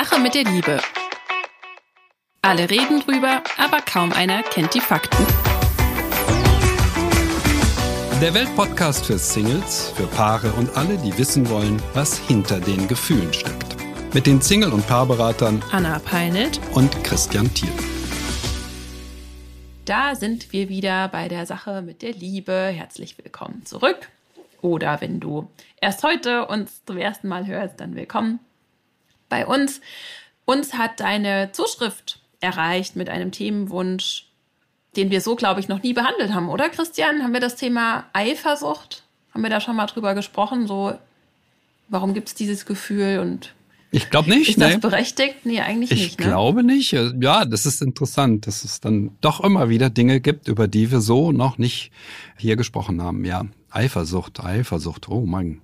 Sache mit der Liebe. Alle reden drüber, aber kaum einer kennt die Fakten. Der Weltpodcast für Singles, für Paare und alle, die wissen wollen, was hinter den Gefühlen steckt. Mit den Single- und Paarberatern Anna Peinelt und Christian Thiel. Da sind wir wieder bei der Sache mit der Liebe. Herzlich willkommen zurück. Oder wenn du erst heute uns zum ersten Mal hörst, dann willkommen bei uns. Uns hat deine Zuschrift erreicht mit einem Themenwunsch, den wir so, glaube ich, noch nie behandelt haben, oder Christian? Haben wir das Thema Eifersucht? Haben wir da schon mal drüber gesprochen? So, warum gibt es dieses Gefühl und ich glaube nicht. Ist das nee. berechtigt? Nee, eigentlich ich nicht. Ich ne? glaube nicht. Ja, das ist interessant, dass es dann doch immer wieder Dinge gibt, über die wir so noch nicht hier gesprochen haben. Ja, Eifersucht, Eifersucht. Oh Mann.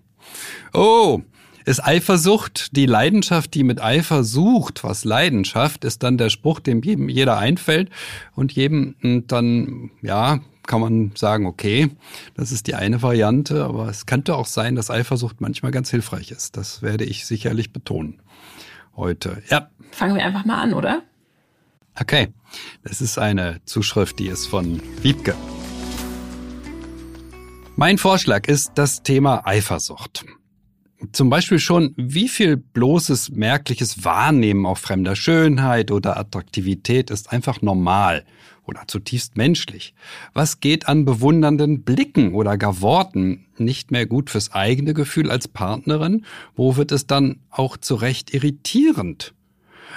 Oh, ist Eifersucht die Leidenschaft, die mit Eifer sucht? Was Leidenschaft ist dann der Spruch, dem jedem jeder einfällt und jedem dann ja kann man sagen, okay, das ist die eine Variante, aber es könnte auch sein, dass Eifersucht manchmal ganz hilfreich ist. Das werde ich sicherlich betonen heute. Ja. Fangen wir einfach mal an, oder? Okay, das ist eine Zuschrift, die ist von Wiebke. Mein Vorschlag ist das Thema Eifersucht. Zum Beispiel schon, wie viel bloßes merkliches Wahrnehmen auf fremder Schönheit oder Attraktivität ist einfach normal oder zutiefst menschlich? Was geht an bewundernden Blicken oder gar Worten nicht mehr gut fürs eigene Gefühl als Partnerin? Wo wird es dann auch zu Recht irritierend?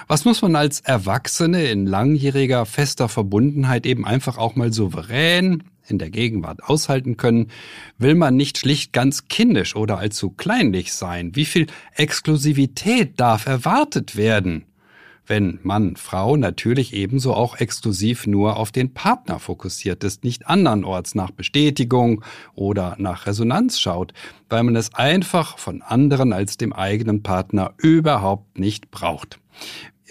Was muss man als Erwachsene in langjähriger fester Verbundenheit eben einfach auch mal souverän in der Gegenwart aushalten können? Will man nicht schlicht ganz kindisch oder allzu kleinlich sein? Wie viel Exklusivität darf erwartet werden? wenn Mann, Frau natürlich ebenso auch exklusiv nur auf den Partner fokussiert ist, nicht andernorts nach Bestätigung oder nach Resonanz schaut, weil man es einfach von anderen als dem eigenen Partner überhaupt nicht braucht.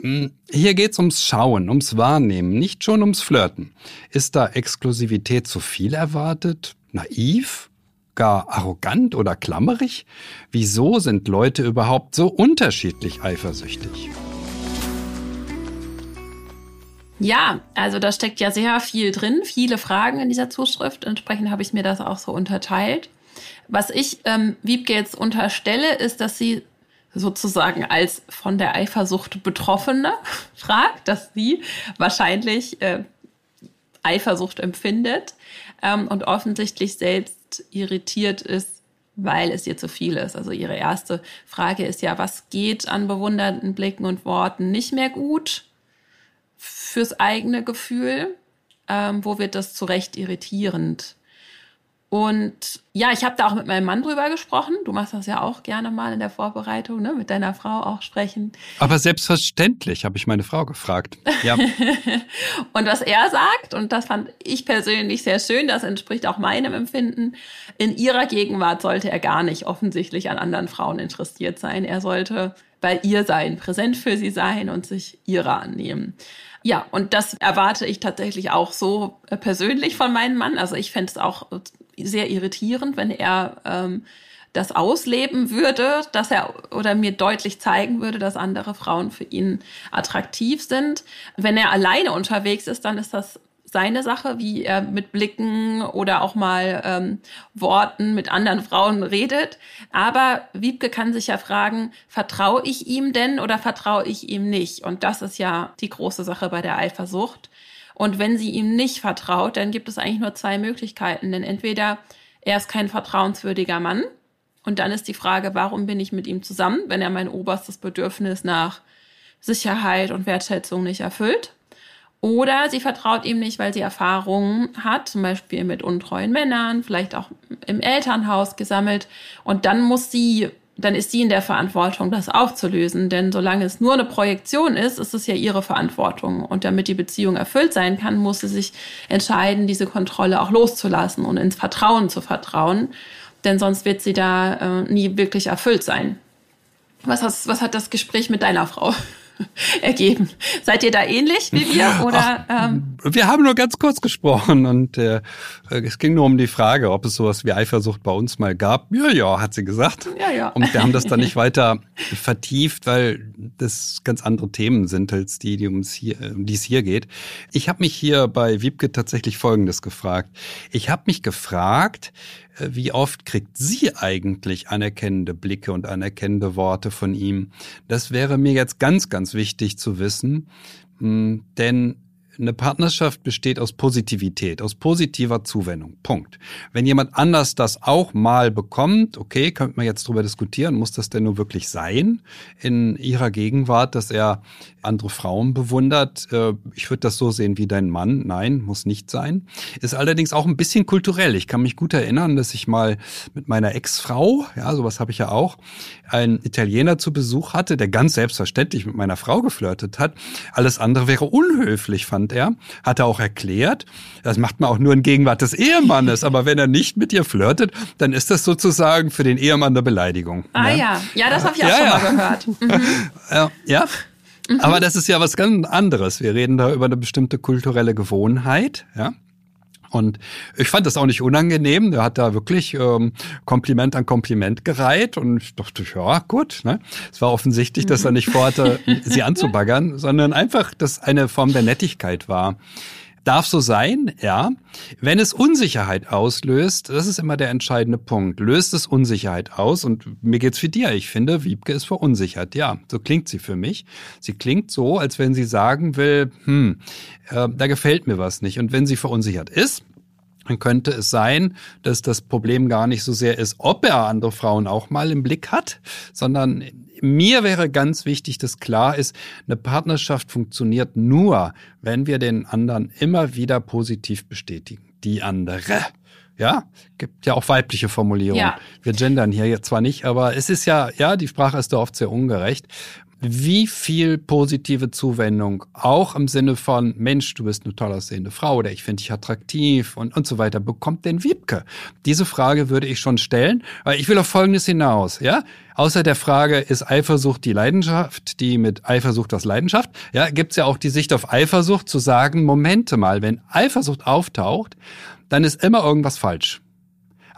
Hm, hier geht's ums Schauen, ums Wahrnehmen, nicht schon ums Flirten. Ist da Exklusivität zu viel erwartet? Naiv? Gar arrogant oder klammerig? Wieso sind Leute überhaupt so unterschiedlich eifersüchtig? Ja, also da steckt ja sehr viel drin, viele Fragen in dieser Zuschrift. Entsprechend habe ich mir das auch so unterteilt. Was ich ähm, Wiebke jetzt unterstelle, ist, dass sie sozusagen als von der Eifersucht Betroffene fragt, dass sie wahrscheinlich äh, Eifersucht empfindet ähm, und offensichtlich selbst irritiert ist, weil es ihr zu viel ist. Also ihre erste Frage ist ja, was geht an bewundernden Blicken und Worten nicht mehr gut? fürs eigene Gefühl? Ähm, wo wird das zu Recht irritierend? Und ja, ich habe da auch mit meinem Mann drüber gesprochen. Du machst das ja auch gerne mal in der Vorbereitung, ne? mit deiner Frau auch sprechen. Aber selbstverständlich habe ich meine Frau gefragt. Ja. und was er sagt, und das fand ich persönlich sehr schön, das entspricht auch meinem Empfinden, in ihrer Gegenwart sollte er gar nicht offensichtlich an anderen Frauen interessiert sein. Er sollte bei ihr sein, präsent für sie sein und sich ihrer annehmen. Ja, und das erwarte ich tatsächlich auch so äh, persönlich von meinem Mann. Also ich fände es auch sehr irritierend, wenn er ähm, das ausleben würde, dass er oder mir deutlich zeigen würde, dass andere Frauen für ihn attraktiv sind. Wenn er alleine unterwegs ist, dann ist das seine Sache, wie er mit Blicken oder auch mal ähm, Worten mit anderen Frauen redet. Aber Wiebke kann sich ja fragen, vertraue ich ihm denn oder vertraue ich ihm nicht? Und das ist ja die große Sache bei der Eifersucht. Und wenn sie ihm nicht vertraut, dann gibt es eigentlich nur zwei Möglichkeiten. Denn entweder er ist kein vertrauenswürdiger Mann. Und dann ist die Frage, warum bin ich mit ihm zusammen, wenn er mein oberstes Bedürfnis nach Sicherheit und Wertschätzung nicht erfüllt? Oder sie vertraut ihm nicht, weil sie Erfahrungen hat, zum Beispiel mit untreuen Männern, vielleicht auch im Elternhaus gesammelt. Und dann muss sie, dann ist sie in der Verantwortung, das aufzulösen. Denn solange es nur eine Projektion ist, ist es ja ihre Verantwortung. Und damit die Beziehung erfüllt sein kann, muss sie sich entscheiden, diese Kontrolle auch loszulassen und ins Vertrauen zu vertrauen. Denn sonst wird sie da äh, nie wirklich erfüllt sein. Was, hast, was hat das Gespräch mit deiner Frau ergeben. Seid ihr da ähnlich wie wir? Oder, Ach, ähm? Wir haben nur ganz kurz gesprochen und äh, es ging nur um die Frage, ob es sowas wie Eifersucht bei uns mal gab. Ja, ja, hat sie gesagt. Ja, ja. Und wir haben das dann nicht weiter vertieft, weil das ganz andere Themen sind als die, die ums hier, um die es hier geht. Ich habe mich hier bei Wiebke tatsächlich Folgendes gefragt. Ich habe mich gefragt, wie oft kriegt sie eigentlich anerkennende Blicke und anerkennende Worte von ihm? Das wäre mir jetzt ganz, ganz wichtig zu wissen, hm, denn eine Partnerschaft besteht aus Positivität, aus positiver Zuwendung. Punkt. Wenn jemand anders das auch mal bekommt, okay, könnte man jetzt drüber diskutieren, muss das denn nur wirklich sein in ihrer Gegenwart, dass er andere Frauen bewundert. Äh, ich würde das so sehen wie dein Mann. Nein, muss nicht sein. Ist allerdings auch ein bisschen kulturell. Ich kann mich gut erinnern, dass ich mal mit meiner Ex-Frau, ja, sowas habe ich ja auch, einen Italiener zu Besuch hatte, der ganz selbstverständlich mit meiner Frau geflirtet hat. Alles andere wäre unhöflich, fand er. Hat er auch erklärt. Das macht man auch nur in Gegenwart des Ehemannes. Aber wenn er nicht mit ihr flirtet, dann ist das sozusagen für den Ehemann eine Beleidigung. Ah ne? ja, ja, das habe ich auch ja, schon ja. mal gehört. Mhm. ja, Mhm. Aber das ist ja was ganz anderes. Wir reden da über eine bestimmte kulturelle Gewohnheit, ja. Und ich fand das auch nicht unangenehm. Der hat da wirklich ähm, Kompliment an Kompliment gereiht und ich dachte, ja, gut. Ne? Es war offensichtlich, dass er nicht vorhatte, sie anzubaggern, sondern einfach, dass eine Form der Nettigkeit war. Darf so sein, ja. Wenn es Unsicherheit auslöst, das ist immer der entscheidende Punkt. Löst es Unsicherheit aus? Und mir geht's für dir. Ich finde, Wiebke ist verunsichert. Ja, so klingt sie für mich. Sie klingt so, als wenn sie sagen will, hm, äh, da gefällt mir was nicht. Und wenn sie verunsichert ist, dann könnte es sein, dass das Problem gar nicht so sehr ist, ob er andere Frauen auch mal im Blick hat, sondern mir wäre ganz wichtig, dass klar ist, eine Partnerschaft funktioniert nur, wenn wir den anderen immer wieder positiv bestätigen. Die andere. Ja, gibt ja auch weibliche Formulierungen. Ja. Wir gendern hier jetzt zwar nicht, aber es ist ja, ja, die Sprache ist da oft sehr ungerecht wie viel positive Zuwendung, auch im Sinne von, Mensch, du bist eine toll aussehende Frau oder ich finde dich attraktiv und, und so weiter, bekommt denn Wiebke? Diese Frage würde ich schon stellen, weil ich will auf Folgendes hinaus, ja? Außer der Frage, ist Eifersucht die Leidenschaft, die mit Eifersucht das Leidenschaft? Ja, gibt's ja auch die Sicht auf Eifersucht zu sagen, Momente mal, wenn Eifersucht auftaucht, dann ist immer irgendwas falsch.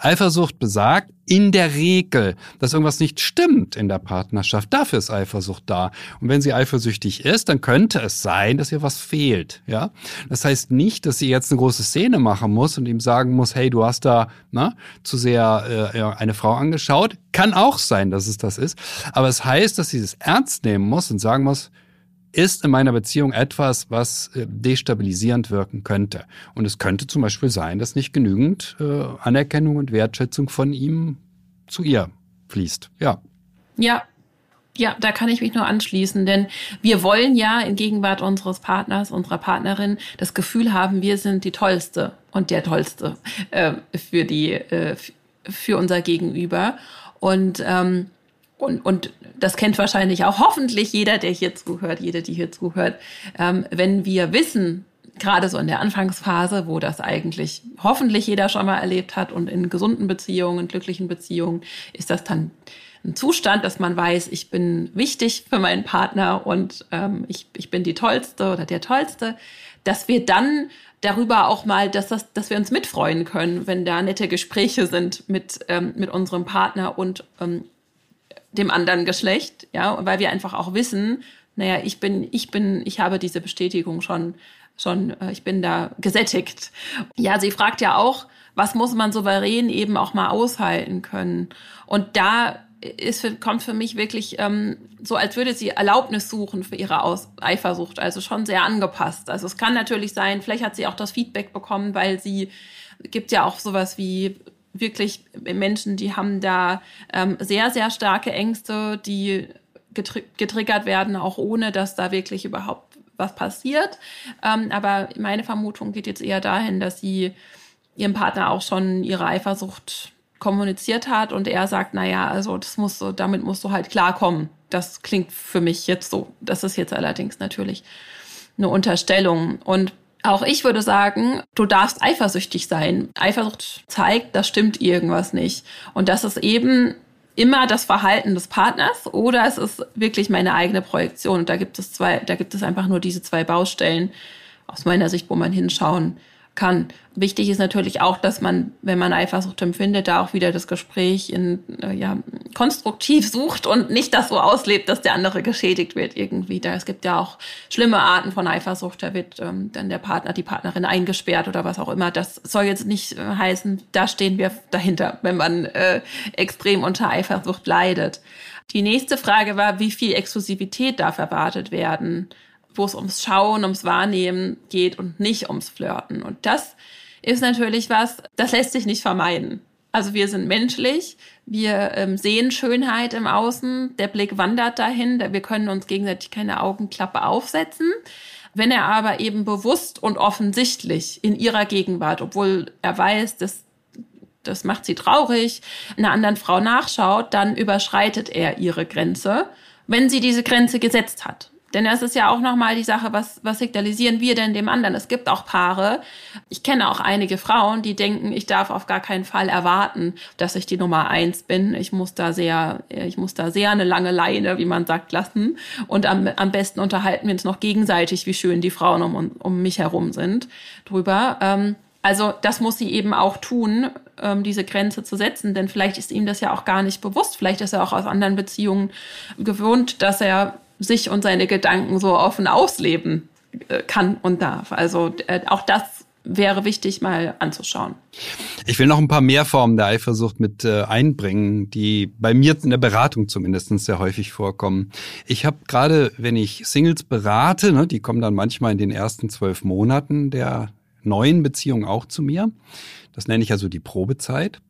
Eifersucht besagt in der Regel, dass irgendwas nicht stimmt in der Partnerschaft. Dafür ist Eifersucht da. Und wenn sie eifersüchtig ist, dann könnte es sein, dass ihr was fehlt. Ja, das heißt nicht, dass sie jetzt eine große Szene machen muss und ihm sagen muss, hey, du hast da na, zu sehr äh, eine Frau angeschaut. Kann auch sein, dass es das ist. Aber es heißt, dass sie es ernst nehmen muss und sagen muss, ist in meiner Beziehung etwas, was äh, destabilisierend wirken könnte. Und es könnte zum Beispiel sein, dass nicht genügend äh, Anerkennung und Wertschätzung von ihm zu ihr fließt. Ja. Ja. Ja, da kann ich mich nur anschließen, denn wir wollen ja in Gegenwart unseres Partners, unserer Partnerin das Gefühl haben, wir sind die Tollste und der Tollste äh, für die, äh, für unser Gegenüber. Und ähm, und, und das kennt wahrscheinlich auch hoffentlich jeder, der hier zuhört, jede, die hier zuhört. Ähm, wenn wir wissen, gerade so in der Anfangsphase, wo das eigentlich hoffentlich jeder schon mal erlebt hat und in gesunden Beziehungen, glücklichen Beziehungen, ist das dann ein Zustand, dass man weiß, ich bin wichtig für meinen Partner und ähm, ich, ich bin die Tollste oder der Tollste, dass wir dann darüber auch mal, dass, das, dass wir uns mitfreuen können, wenn da nette Gespräche sind mit, ähm, mit unserem Partner und ähm, dem anderen Geschlecht, ja, weil wir einfach auch wissen, naja, ich bin, ich bin, ich habe diese Bestätigung schon, schon, äh, ich bin da gesättigt. Ja, sie fragt ja auch, was muss man souverän eben auch mal aushalten können? Und da ist, kommt für mich wirklich ähm, so, als würde sie Erlaubnis suchen für ihre Aus Eifersucht, also schon sehr angepasst. Also es kann natürlich sein, vielleicht hat sie auch das Feedback bekommen, weil sie gibt ja auch sowas wie wirklich Menschen, die haben da ähm, sehr, sehr starke Ängste, die getri getriggert werden, auch ohne dass da wirklich überhaupt was passiert. Ähm, aber meine Vermutung geht jetzt eher dahin, dass sie ihrem Partner auch schon ihre Eifersucht kommuniziert hat und er sagt, naja, also das musst du, damit musst du halt klarkommen. Das klingt für mich jetzt so. Das ist jetzt allerdings natürlich eine Unterstellung. Und auch ich würde sagen, du darfst eifersüchtig sein. Eifersucht zeigt, da stimmt irgendwas nicht. Und das ist eben immer das Verhalten des Partners oder es ist wirklich meine eigene Projektion. Und da gibt es zwei, da gibt es einfach nur diese zwei Baustellen aus meiner Sicht, wo man hinschauen kann. Wichtig ist natürlich auch, dass man, wenn man Eifersucht empfindet, da auch wieder das Gespräch in, äh, ja, konstruktiv sucht und nicht das so auslebt, dass der andere geschädigt wird irgendwie. Da es gibt ja auch schlimme Arten von Eifersucht, da wird ähm, dann der Partner, die Partnerin eingesperrt oder was auch immer. Das soll jetzt nicht äh, heißen, da stehen wir dahinter, wenn man äh, extrem unter Eifersucht leidet. Die nächste Frage war, wie viel Exklusivität darf erwartet werden? Wo es ums Schauen, ums Wahrnehmen geht und nicht ums Flirten. Und das ist natürlich was, das lässt sich nicht vermeiden. Also wir sind menschlich, wir ähm, sehen Schönheit im Außen, der Blick wandert dahin, wir können uns gegenseitig keine Augenklappe aufsetzen. Wenn er aber eben bewusst und offensichtlich in ihrer Gegenwart, obwohl er weiß, dass das macht sie traurig, einer anderen Frau nachschaut, dann überschreitet er ihre Grenze, wenn sie diese Grenze gesetzt hat. Denn das ist ja auch nochmal die Sache, was, was signalisieren wir denn dem anderen? Es gibt auch Paare, ich kenne auch einige Frauen, die denken, ich darf auf gar keinen Fall erwarten, dass ich die Nummer eins bin. Ich muss da sehr, ich muss da sehr eine lange Leine, wie man sagt, lassen. Und am, am besten unterhalten wir uns noch gegenseitig, wie schön die Frauen um, um mich herum sind, drüber. Ähm, also das muss sie eben auch tun, ähm, diese Grenze zu setzen, denn vielleicht ist ihm das ja auch gar nicht bewusst. Vielleicht ist er auch aus anderen Beziehungen gewohnt, dass er sich und seine Gedanken so offen ausleben äh, kann und darf. Also äh, auch das wäre wichtig mal anzuschauen. Ich will noch ein paar mehr Formen der Eifersucht mit äh, einbringen, die bei mir in der Beratung zumindest sehr häufig vorkommen. Ich habe gerade, wenn ich Singles berate, ne, die kommen dann manchmal in den ersten zwölf Monaten der neuen Beziehung auch zu mir. Das nenne ich also die Probezeit.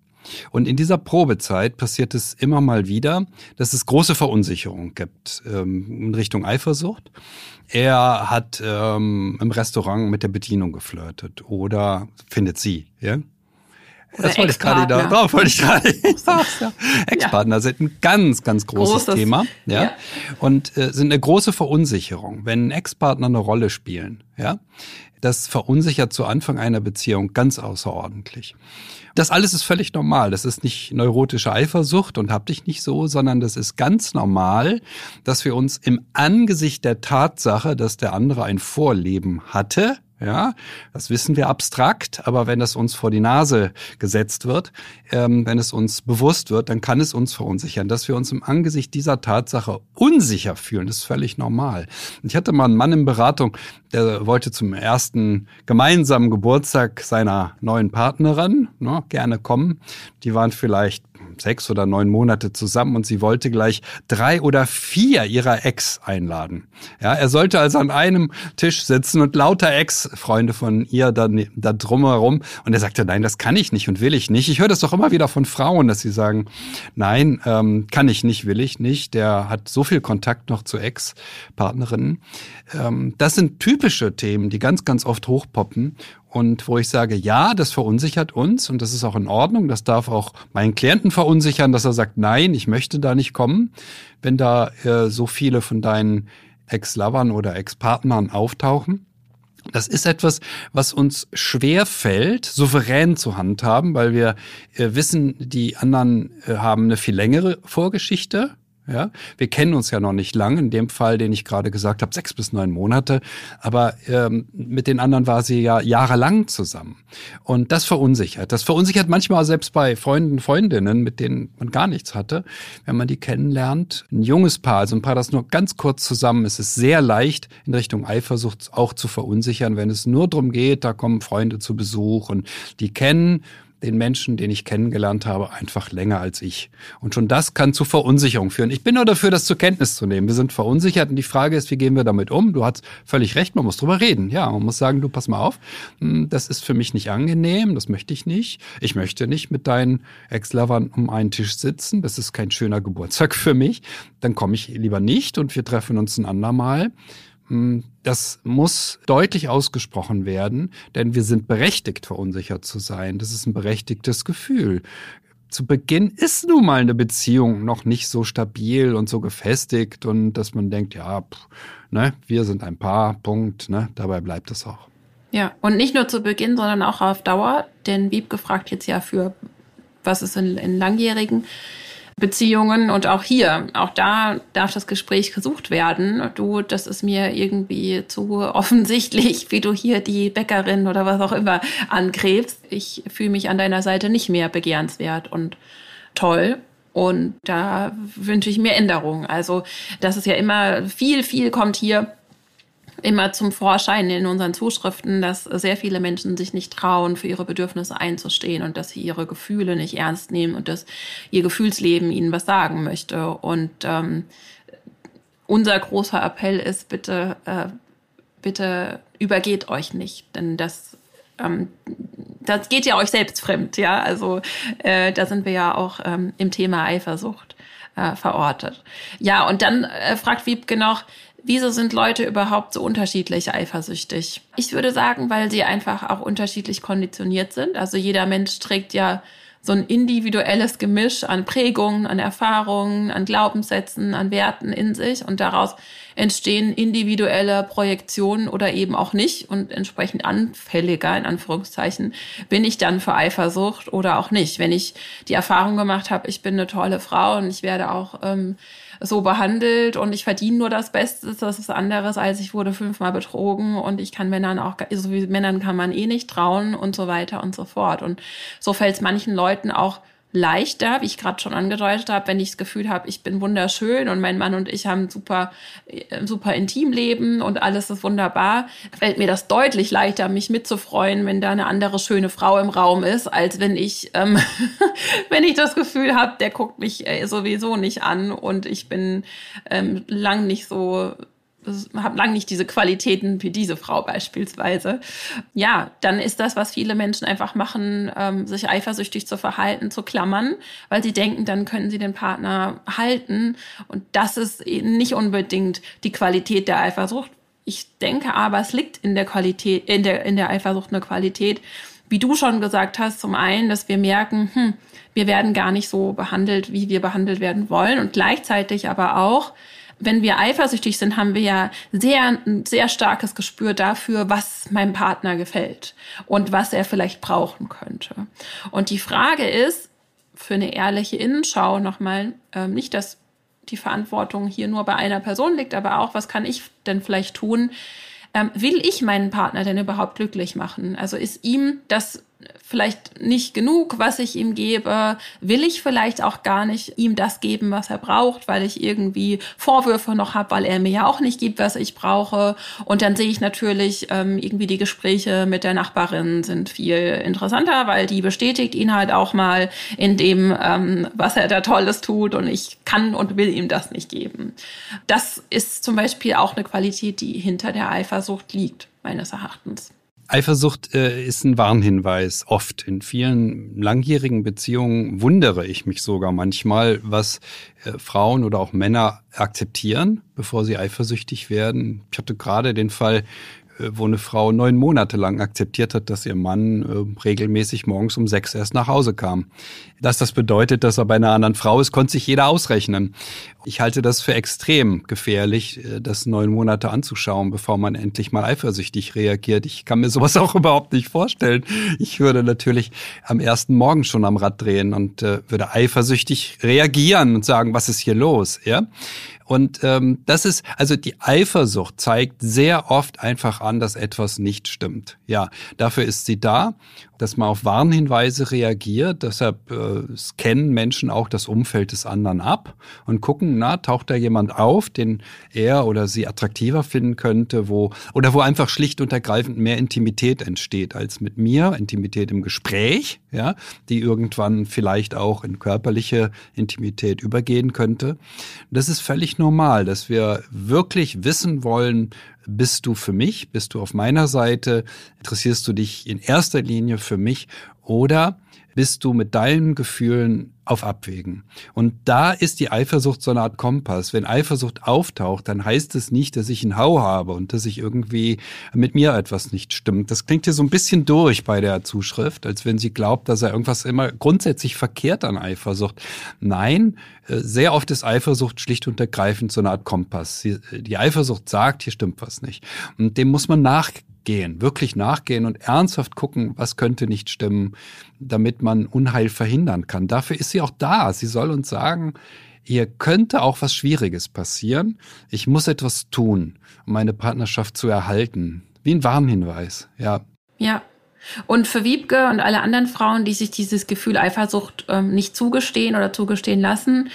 Und in dieser Probezeit passiert es immer mal wieder, dass es große Verunsicherung gibt ähm, in Richtung Eifersucht. Er hat ähm, im Restaurant mit der Bedienung geflirtet oder findet sie, ja? das wollte ich gerade da, drauf wollte ich gerade. Ex-Partner sind ein ganz, ganz großes, großes Thema, ja, ja. und äh, sind eine große Verunsicherung, wenn Ex-Partner eine Rolle spielen, ja. Das verunsichert zu Anfang einer Beziehung ganz außerordentlich. Das alles ist völlig normal. Das ist nicht neurotische Eifersucht und hab dich nicht so, sondern das ist ganz normal, dass wir uns im Angesicht der Tatsache, dass der andere ein Vorleben hatte, ja, das wissen wir abstrakt, aber wenn das uns vor die Nase gesetzt wird, ähm, wenn es uns bewusst wird, dann kann es uns verunsichern. Dass wir uns im Angesicht dieser Tatsache unsicher fühlen, ist völlig normal. Ich hatte mal einen Mann in Beratung, der wollte zum ersten gemeinsamen Geburtstag seiner neuen Partnerin ne, gerne kommen. Die waren vielleicht sechs oder neun Monate zusammen und sie wollte gleich drei oder vier ihrer Ex einladen. Ja, er sollte also an einem Tisch sitzen und lauter Ex-Freunde von ihr da, da drumherum. Und er sagte, nein, das kann ich nicht und will ich nicht. Ich höre das doch immer wieder von Frauen, dass sie sagen, nein, ähm, kann ich nicht, will ich nicht. Der hat so viel Kontakt noch zu Ex-Partnerinnen. Ähm, das sind typische Themen, die ganz, ganz oft hochpoppen und wo ich sage, ja, das verunsichert uns und das ist auch in Ordnung. Das darf auch meinen Klienten verunsichern, dass er sagt, nein, ich möchte da nicht kommen. Wenn da äh, so viele von deinen Ex-Lovern oder Ex-Partnern auftauchen. Das ist etwas, was uns schwer fällt, souverän zu handhaben, weil wir äh, wissen, die anderen äh, haben eine viel längere Vorgeschichte ja, wir kennen uns ja noch nicht lang. In dem Fall, den ich gerade gesagt habe, sechs bis neun Monate. Aber ähm, mit den anderen war sie ja jahrelang zusammen. Und das verunsichert. Das verunsichert manchmal selbst bei Freunden, Freundinnen, mit denen man gar nichts hatte. Wenn man die kennenlernt, ein junges Paar, also ein Paar, das nur ganz kurz zusammen ist, ist sehr leicht in Richtung Eifersucht auch zu verunsichern, wenn es nur darum geht, da kommen Freunde zu Besuch und die kennen den Menschen, den ich kennengelernt habe, einfach länger als ich. Und schon das kann zu Verunsicherung führen. Ich bin nur dafür, das zur Kenntnis zu nehmen. Wir sind verunsichert und die Frage ist, wie gehen wir damit um? Du hast völlig recht, man muss drüber reden. Ja, man muss sagen, du pass mal auf, hm, das ist für mich nicht angenehm, das möchte ich nicht. Ich möchte nicht mit deinen Ex-Lovern um einen Tisch sitzen. Das ist kein schöner Geburtstag für mich. Dann komme ich lieber nicht und wir treffen uns ein andermal. Hm, das muss deutlich ausgesprochen werden, denn wir sind berechtigt, verunsichert zu sein. Das ist ein berechtigtes Gefühl. Zu Beginn ist nun mal eine Beziehung noch nicht so stabil und so gefestigt und dass man denkt, ja, pff, ne, wir sind ein Paar, Punkt, ne, dabei bleibt es auch. Ja, und nicht nur zu Beginn, sondern auch auf Dauer, denn Wieb gefragt jetzt ja für, was ist in, in langjährigen Beziehungen und auch hier, auch da darf das Gespräch gesucht werden. Du, das ist mir irgendwie zu offensichtlich, wie du hier die Bäckerin oder was auch immer angräbst. Ich fühle mich an deiner Seite nicht mehr begehrenswert und toll. Und da wünsche ich mir Änderungen. Also, das ist ja immer viel, viel kommt hier immer zum Vorschein in unseren Zuschriften, dass sehr viele Menschen sich nicht trauen, für ihre Bedürfnisse einzustehen und dass sie ihre Gefühle nicht ernst nehmen und dass ihr Gefühlsleben ihnen was sagen möchte. Und ähm, unser großer Appell ist, bitte, äh, bitte übergeht euch nicht, denn das ähm, das geht ja euch selbst fremd, ja. Also äh, da sind wir ja auch ähm, im Thema Eifersucht äh, verortet. Ja, und dann äh, fragt Wiebke noch, Wieso sind Leute überhaupt so unterschiedlich eifersüchtig? Ich würde sagen, weil sie einfach auch unterschiedlich konditioniert sind. Also jeder Mensch trägt ja so ein individuelles Gemisch an Prägungen, an Erfahrungen, an Glaubenssätzen, an Werten in sich und daraus entstehen individuelle Projektionen oder eben auch nicht und entsprechend anfälliger, in Anführungszeichen, bin ich dann für Eifersucht oder auch nicht. Wenn ich die Erfahrung gemacht habe, ich bin eine tolle Frau und ich werde auch ähm, so behandelt und ich verdiene nur das Beste, das ist anderes, als ich wurde fünfmal betrogen und ich kann Männern auch, so wie Männern kann man eh nicht trauen und so weiter und so fort. Und so fällt es manchen Leuten auch leichter, wie ich gerade schon angedeutet habe, wenn ich das Gefühl habe, ich bin wunderschön und mein Mann und ich haben super, äh, super Intimleben und alles ist wunderbar, fällt mir das deutlich leichter, mich mitzufreuen, wenn da eine andere schöne Frau im Raum ist, als wenn ich, ähm, wenn ich das Gefühl habe, der guckt mich äh, sowieso nicht an und ich bin ähm, lang nicht so habe lange nicht diese Qualitäten wie diese Frau beispielsweise. Ja, dann ist das, was viele Menschen einfach machen, ähm, sich eifersüchtig zu verhalten, zu klammern, weil sie denken, dann können sie den Partner halten. Und das ist nicht unbedingt die Qualität der Eifersucht. Ich denke aber, es liegt in der Qualität, in der, in der Eifersucht eine Qualität, wie du schon gesagt hast, zum einen, dass wir merken, hm, wir werden gar nicht so behandelt, wie wir behandelt werden wollen und gleichzeitig aber auch, wenn wir eifersüchtig sind, haben wir ja sehr, sehr starkes Gespür dafür, was meinem Partner gefällt und was er vielleicht brauchen könnte. Und die Frage ist, für eine ehrliche Innenschau nochmal, ähm, nicht, dass die Verantwortung hier nur bei einer Person liegt, aber auch, was kann ich denn vielleicht tun? Ähm, will ich meinen Partner denn überhaupt glücklich machen? Also ist ihm das vielleicht nicht genug, was ich ihm gebe? Will ich vielleicht auch gar nicht ihm das geben, was er braucht, weil ich irgendwie Vorwürfe noch habe, weil er mir ja auch nicht gibt, was ich brauche? Und dann sehe ich natürlich ähm, irgendwie die Gespräche mit der Nachbarin sind viel interessanter, weil die bestätigt ihn halt auch mal in dem, ähm, was er da Tolles tut und ich kann und will ihm das nicht geben. Das ist zum Beispiel auch eine Qualität, die hinter der Eifersucht liegt, meines Erachtens. Eifersucht äh, ist ein Warnhinweis, oft. In vielen langjährigen Beziehungen wundere ich mich sogar manchmal, was äh, Frauen oder auch Männer akzeptieren, bevor sie eifersüchtig werden. Ich hatte gerade den Fall äh, wo eine Frau neun Monate lang akzeptiert hat, dass ihr Mann äh, regelmäßig morgens um sechs erst nach Hause kam. Dass das bedeutet, dass er bei einer anderen Frau ist, konnte sich jeder ausrechnen. Ich halte das für extrem gefährlich, äh, das neun Monate anzuschauen, bevor man endlich mal eifersüchtig reagiert. Ich kann mir sowas auch überhaupt nicht vorstellen. Ich würde natürlich am ersten Morgen schon am Rad drehen und äh, würde eifersüchtig reagieren und sagen, was ist hier los? Ja? Und ähm, das ist, also die Eifersucht zeigt sehr oft einfach an, dass etwas nicht stimmt. Ja, dafür ist sie da dass man auf Warnhinweise reagiert. Deshalb äh, scannen Menschen auch das Umfeld des anderen ab und gucken, na, taucht da jemand auf, den er oder sie attraktiver finden könnte, wo, oder wo einfach schlicht und ergreifend mehr Intimität entsteht als mit mir, Intimität im Gespräch, ja, die irgendwann vielleicht auch in körperliche Intimität übergehen könnte. Das ist völlig normal, dass wir wirklich wissen wollen, bist du für mich? Bist du auf meiner Seite? Interessierst du dich in erster Linie für mich? Oder bist du mit deinen Gefühlen auf Abwägen. Und da ist die Eifersucht so eine Art Kompass. Wenn Eifersucht auftaucht, dann heißt es nicht, dass ich einen Hau habe und dass ich irgendwie mit mir etwas nicht stimmt. Das klingt hier so ein bisschen durch bei der Zuschrift, als wenn sie glaubt, dass er irgendwas immer grundsätzlich verkehrt an Eifersucht. Nein, äh, sehr oft ist Eifersucht schlicht und ergreifend so eine Art Kompass. Die Eifersucht sagt, hier stimmt was nicht. Und dem muss man nach nachgehen, wirklich nachgehen und ernsthaft gucken, was könnte nicht stimmen, damit man Unheil verhindern kann. Dafür ist sie auch da. Sie soll uns sagen, hier könnte auch was Schwieriges passieren. Ich muss etwas tun, um meine Partnerschaft zu erhalten. Wie ein Warnhinweis, ja. Ja. Und für Wiebke und alle anderen Frauen, die sich dieses Gefühl Eifersucht ähm, nicht zugestehen oder zugestehen lassen,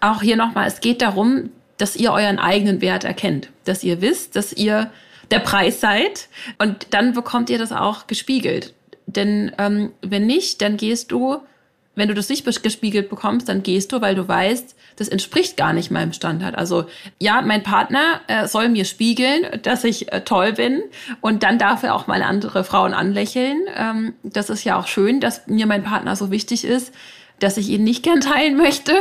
auch hier nochmal, es geht darum, dass ihr euren eigenen Wert erkennt, dass ihr wisst, dass ihr der Preis seid und dann bekommt ihr das auch gespiegelt. Denn ähm, wenn nicht, dann gehst du, wenn du das nicht gespiegelt bekommst, dann gehst du, weil du weißt, das entspricht gar nicht meinem Standard. Also ja, mein Partner äh, soll mir spiegeln, dass ich äh, toll bin und dann darf er auch mal andere Frauen anlächeln. Ähm, das ist ja auch schön, dass mir mein Partner so wichtig ist dass ich ihn nicht gern teilen möchte.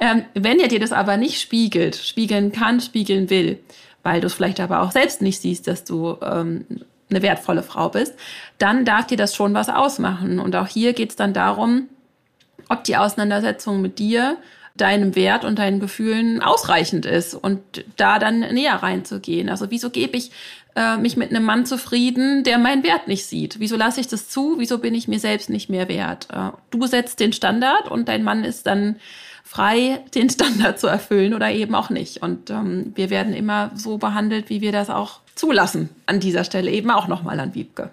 Ähm, wenn er dir das aber nicht spiegelt, spiegeln kann, spiegeln will, weil du es vielleicht aber auch selbst nicht siehst, dass du ähm, eine wertvolle Frau bist, dann darf dir das schon was ausmachen. Und auch hier geht es dann darum, ob die Auseinandersetzung mit dir deinem Wert und deinen Gefühlen ausreichend ist und da dann näher reinzugehen. Also wieso gebe ich äh, mich mit einem Mann zufrieden, der meinen Wert nicht sieht? Wieso lasse ich das zu? Wieso bin ich mir selbst nicht mehr wert? Äh, du setzt den Standard und dein Mann ist dann frei, den Standard zu erfüllen oder eben auch nicht. Und ähm, wir werden immer so behandelt, wie wir das auch zulassen. An dieser Stelle eben auch nochmal an Wiebke.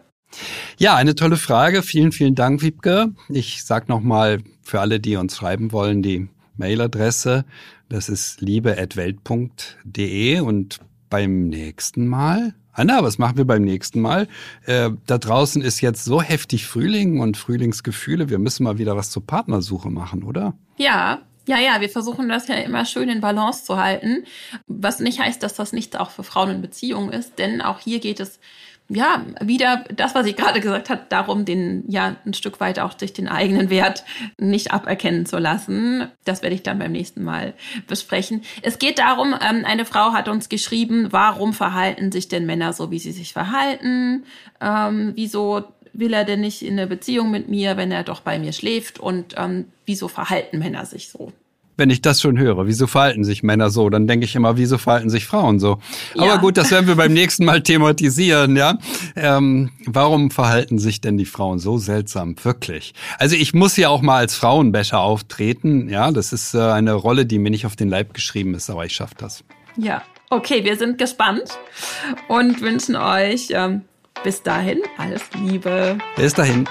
Ja, eine tolle Frage. Vielen, vielen Dank, Wiebke. Ich sag nochmal für alle, die uns schreiben wollen, die Mailadresse. Das ist liebe.welt.de und beim nächsten Mal Anna, was machen wir beim nächsten Mal? Äh, da draußen ist jetzt so heftig Frühling und Frühlingsgefühle. Wir müssen mal wieder was zur Partnersuche machen, oder? Ja, ja, ja, wir versuchen das ja immer schön in Balance zu halten. Was nicht heißt, dass das nicht auch für Frauen in Beziehungen ist, denn auch hier geht es ja, wieder das, was ich gerade gesagt habe, darum, den ja ein Stück weit auch sich den eigenen Wert nicht aberkennen zu lassen. Das werde ich dann beim nächsten Mal besprechen. Es geht darum, ähm, eine Frau hat uns geschrieben, warum verhalten sich denn Männer so, wie sie sich verhalten? Ähm, wieso will er denn nicht in eine Beziehung mit mir, wenn er doch bei mir schläft? Und ähm, wieso verhalten Männer sich so? wenn ich das schon höre. Wieso verhalten sich Männer so? Dann denke ich immer, wieso verhalten sich Frauen so? Ja. Aber gut, das werden wir beim nächsten Mal thematisieren, ja. Ähm, warum verhalten sich denn die Frauen so seltsam? Wirklich. Also ich muss ja auch mal als Frauenbäscher auftreten, ja. Das ist äh, eine Rolle, die mir nicht auf den Leib geschrieben ist, aber ich schaffe das. Ja, okay, wir sind gespannt und wünschen euch ähm, bis dahin alles Liebe. Bis dahin.